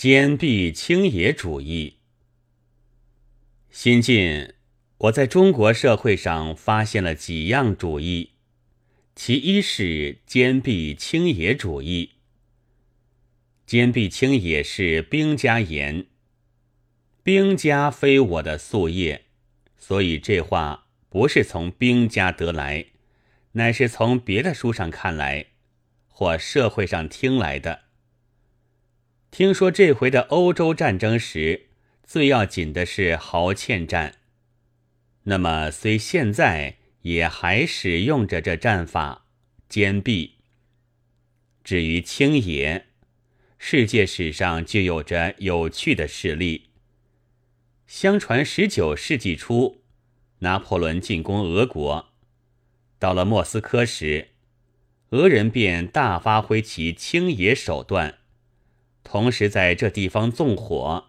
坚壁清野主义。新近，我在中国社会上发现了几样主义，其一是坚壁清野主义。坚壁清野是兵家言，兵家非我的夙业，所以这话不是从兵家得来，乃是从别的书上看来，或社会上听来的。听说这回的欧洲战争时，最要紧的是壕堑战。那么，虽现在也还使用着这战法，坚壁。至于清野，世界史上就有着有趣的事例。相传十九世纪初，拿破仑进攻俄国，到了莫斯科时，俄人便大发挥其清野手段。同时，在这地方纵火，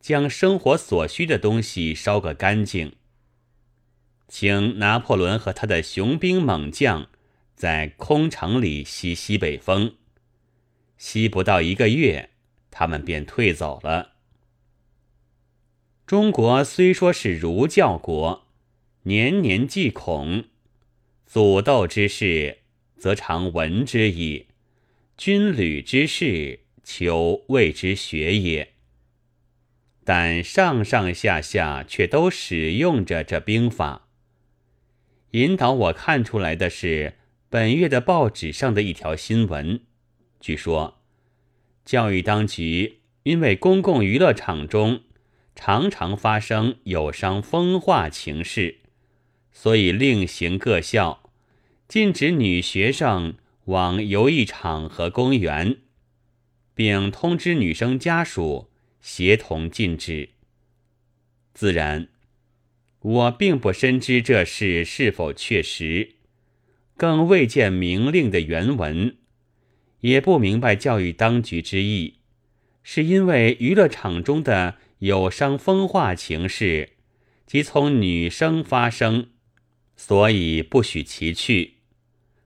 将生活所需的东西烧个干净。请拿破仑和他的雄兵猛将在空城里吸西北风，吸不到一个月，他们便退走了。中国虽说是儒教国，年年忌恐，祖斗之事，则常闻之矣；军旅之事。求谓之学也，但上上下下却都使用着这兵法。引导我看出来的是本月的报纸上的一条新闻，据说教育当局因为公共娱乐场中常常发生有伤风化情事，所以另行各校禁止女学生往游艺场和公园。并通知女生家属协同禁止。自然，我并不深知这事是否确实，更未见明令的原文，也不明白教育当局之意，是因为娱乐场中的有伤风化情事，即从女生发生，所以不许其去，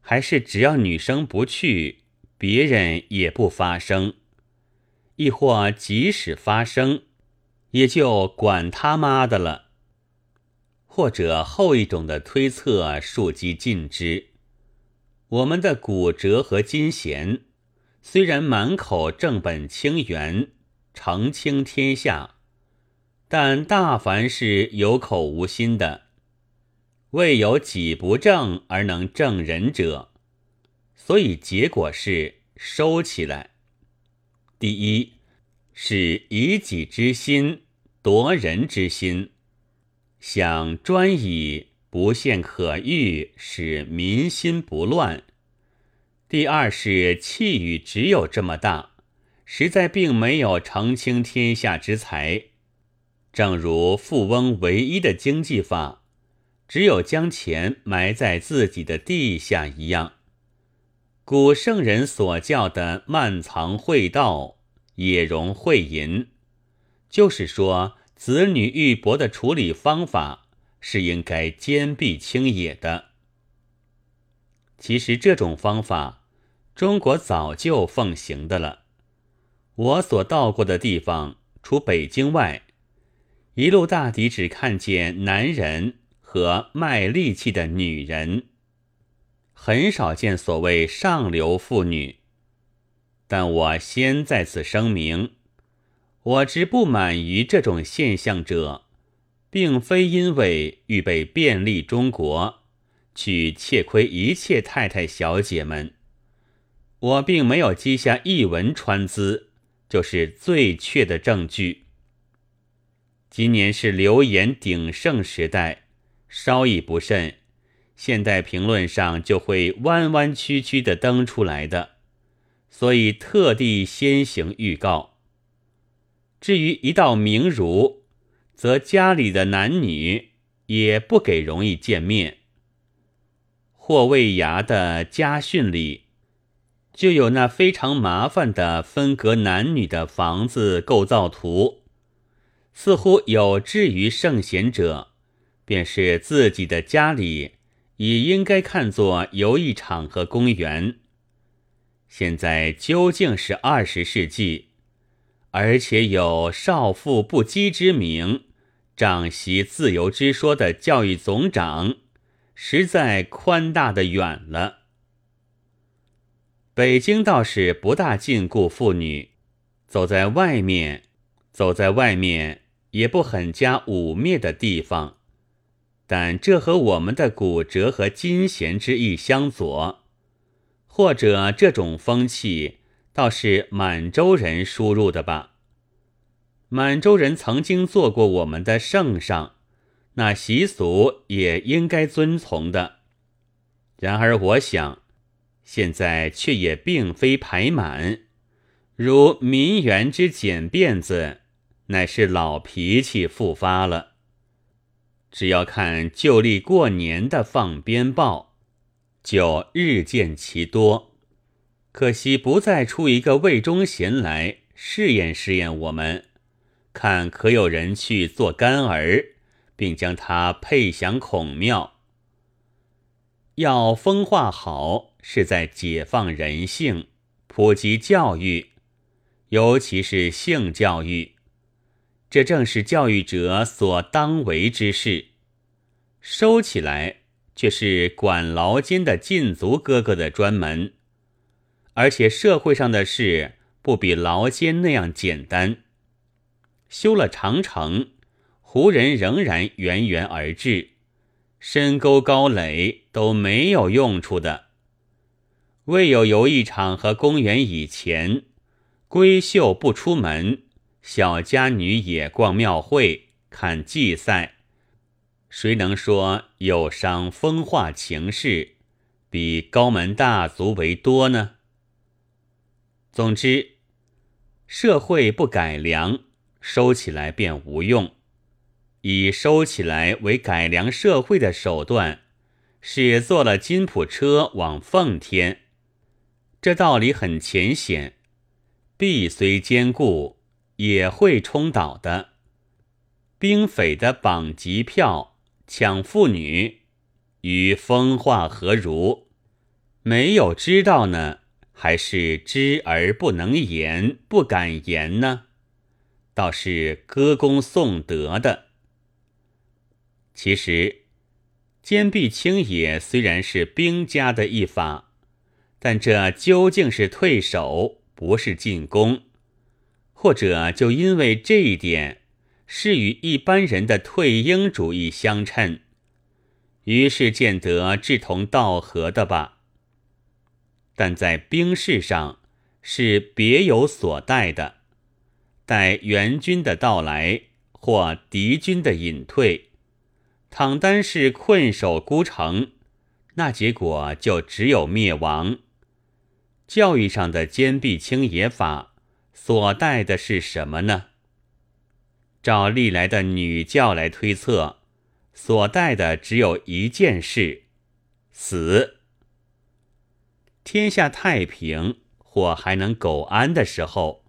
还是只要女生不去，别人也不发生？亦或即使发生，也就管他妈的了。或者后一种的推测，庶几尽之。我们的古哲和金贤，虽然满口正本清源、澄清天下，但大凡是有口无心的，未有己不正而能正人者，所以结果是收起来。第一是以己之心夺人之心，想专以不现可欲，使民心不乱。第二是气宇只有这么大，实在并没有澄清天下之才。正如富翁唯一的经济法，只有将钱埋在自己的地下一样。古圣人所教的慢藏会道，也容会淫，就是说，子女玉帛的处理方法是应该坚壁清野的。其实这种方法，中国早就奉行的了。我所到过的地方，除北京外，一路大抵只看见男人和卖力气的女人。很少见所谓上流妇女，但我先在此声明，我之不满于这种现象者，并非因为预备便利中国去窃窥一切太太小姐们，我并没有积下一文川资，就是最确的证据。今年是流言鼎盛时代，稍一不慎。现代评论上就会弯弯曲曲的登出来的，所以特地先行预告。至于一道明儒，则家里的男女也不给容易见面。霍卫牙的家训里就有那非常麻烦的分隔男女的房子构造图，似乎有志于圣贤者，便是自己的家里。也应该看作游艺场和公园。现在究竟是二十世纪，而且有少妇不羁之名，仗袭自由之说的教育总长，实在宽大的远了。北京倒是不大禁锢妇女，走在外面，走在外面也不很加污蔑的地方。但这和我们的骨折和金弦之意相左，或者这种风气倒是满洲人输入的吧？满洲人曾经做过我们的圣上，那习俗也应该遵从的。然而我想，现在却也并非排满，如民园之剪辫子，乃是老脾气复发了。只要看旧历过年的放鞭炮，就日见其多。可惜不再出一个魏忠贤来试验试验我们，看可有人去做干儿，并将他配享孔庙。要风化好，是在解放人性，普及教育，尤其是性教育。这正是教育者所当为之事，收起来却是管劳监的禁足哥哥的专门，而且社会上的事不比劳监那样简单。修了长城，胡人仍然源源而至，深沟高垒都没有用处的。未有游艺场和公园以前，闺秀不出门。小家女也逛庙会看祭赛，谁能说有伤风化情事，比高门大族为多呢？总之，社会不改良，收起来便无用；以收起来为改良社会的手段，是坐了金普车往奉天。这道理很浅显，必虽坚固。也会冲倒的。兵匪的绑集票、抢妇女，与风化何如？没有知道呢，还是知而不能言、不敢言呢？倒是歌功颂德的。其实，坚壁清野虽然是兵家的一法，但这究竟是退守，不是进攻。或者就因为这一点是与一般人的退鹰主义相称，于是见得志同道合的吧。但在兵事上是别有所待的，待援军的到来或敌军的隐退，倘单是困守孤城，那结果就只有灭亡。教育上的坚壁清野法。所带的是什么呢？照历来的女教来推测，所带的只有一件事：死。天下太平或还能苟安的时候，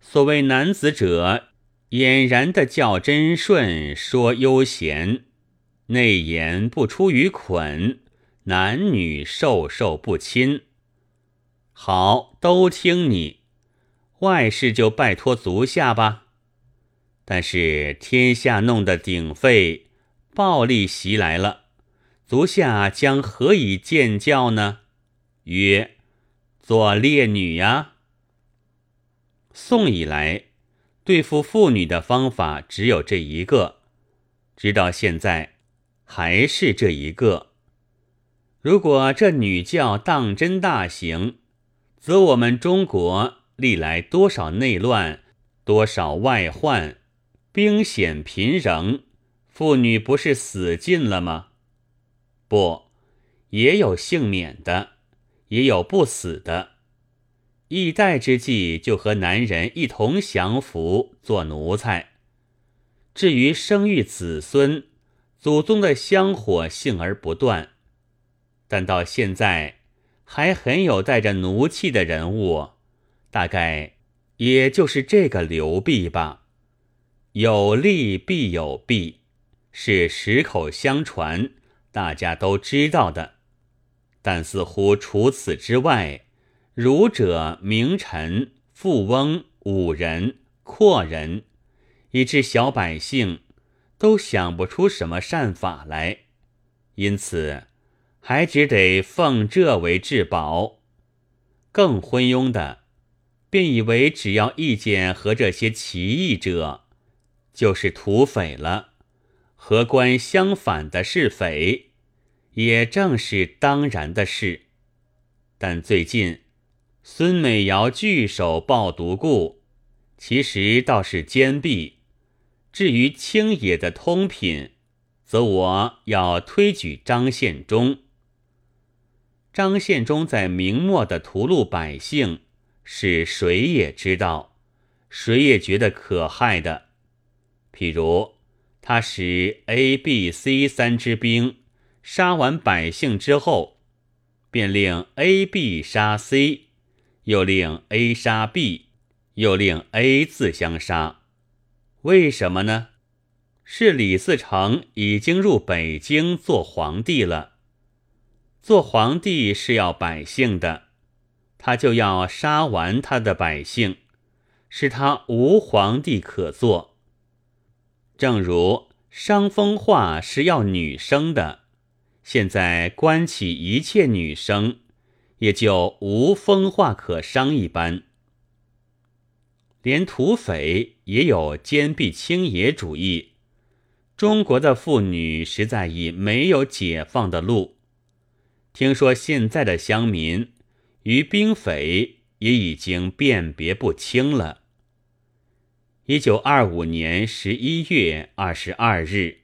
所谓男子者，俨然的较真顺，说悠闲，内言不出于捆，男女授受不亲。好，都听你。外事就拜托足下吧，但是天下弄得鼎沸，暴力袭来了，足下将何以见教呢？曰：做烈女呀。宋以来，对付妇女的方法只有这一个，直到现在还是这一个。如果这女教当真大行，则我们中国。历来多少内乱，多少外患，兵险频仍，妇女不是死尽了吗？不，也有幸免的，也有不死的。易代之际，就和男人一同降服做奴才。至于生育子孙，祖宗的香火幸而不断，但到现在还很有带着奴气的人物。大概也就是这个刘弼吧，有利必有弊，是十口相传，大家都知道的。但似乎除此之外，儒者、名臣、富翁、武人阔人，以致小百姓都想不出什么善法来，因此还只得奉这为至宝。更昏庸的，便以为只要意见和这些奇异者，就是土匪了。和官相反的是匪，也正是当然的事。但最近，孙美瑶聚首报独故，其实倒是坚壁。至于清野的通品，则我要推举张献忠。张献忠在明末的屠戮百姓，是谁也知道，谁也觉得可害的。譬如他使 A、B、C 三支兵杀完百姓之后。便令 A、B 杀 C，又令 A 杀 B，又令 A 自相杀。为什么呢？是李自成已经入北京做皇帝了。做皇帝是要百姓的，他就要杀完他的百姓，使他无皇帝可做。正如伤风化是要女生的。现在关起一切女生，也就无风化可伤一般。连土匪也有坚壁清野主义。中国的妇女实在已没有解放的路。听说现在的乡民与兵匪也已经辨别不清了。一九二五年十一月二十二日。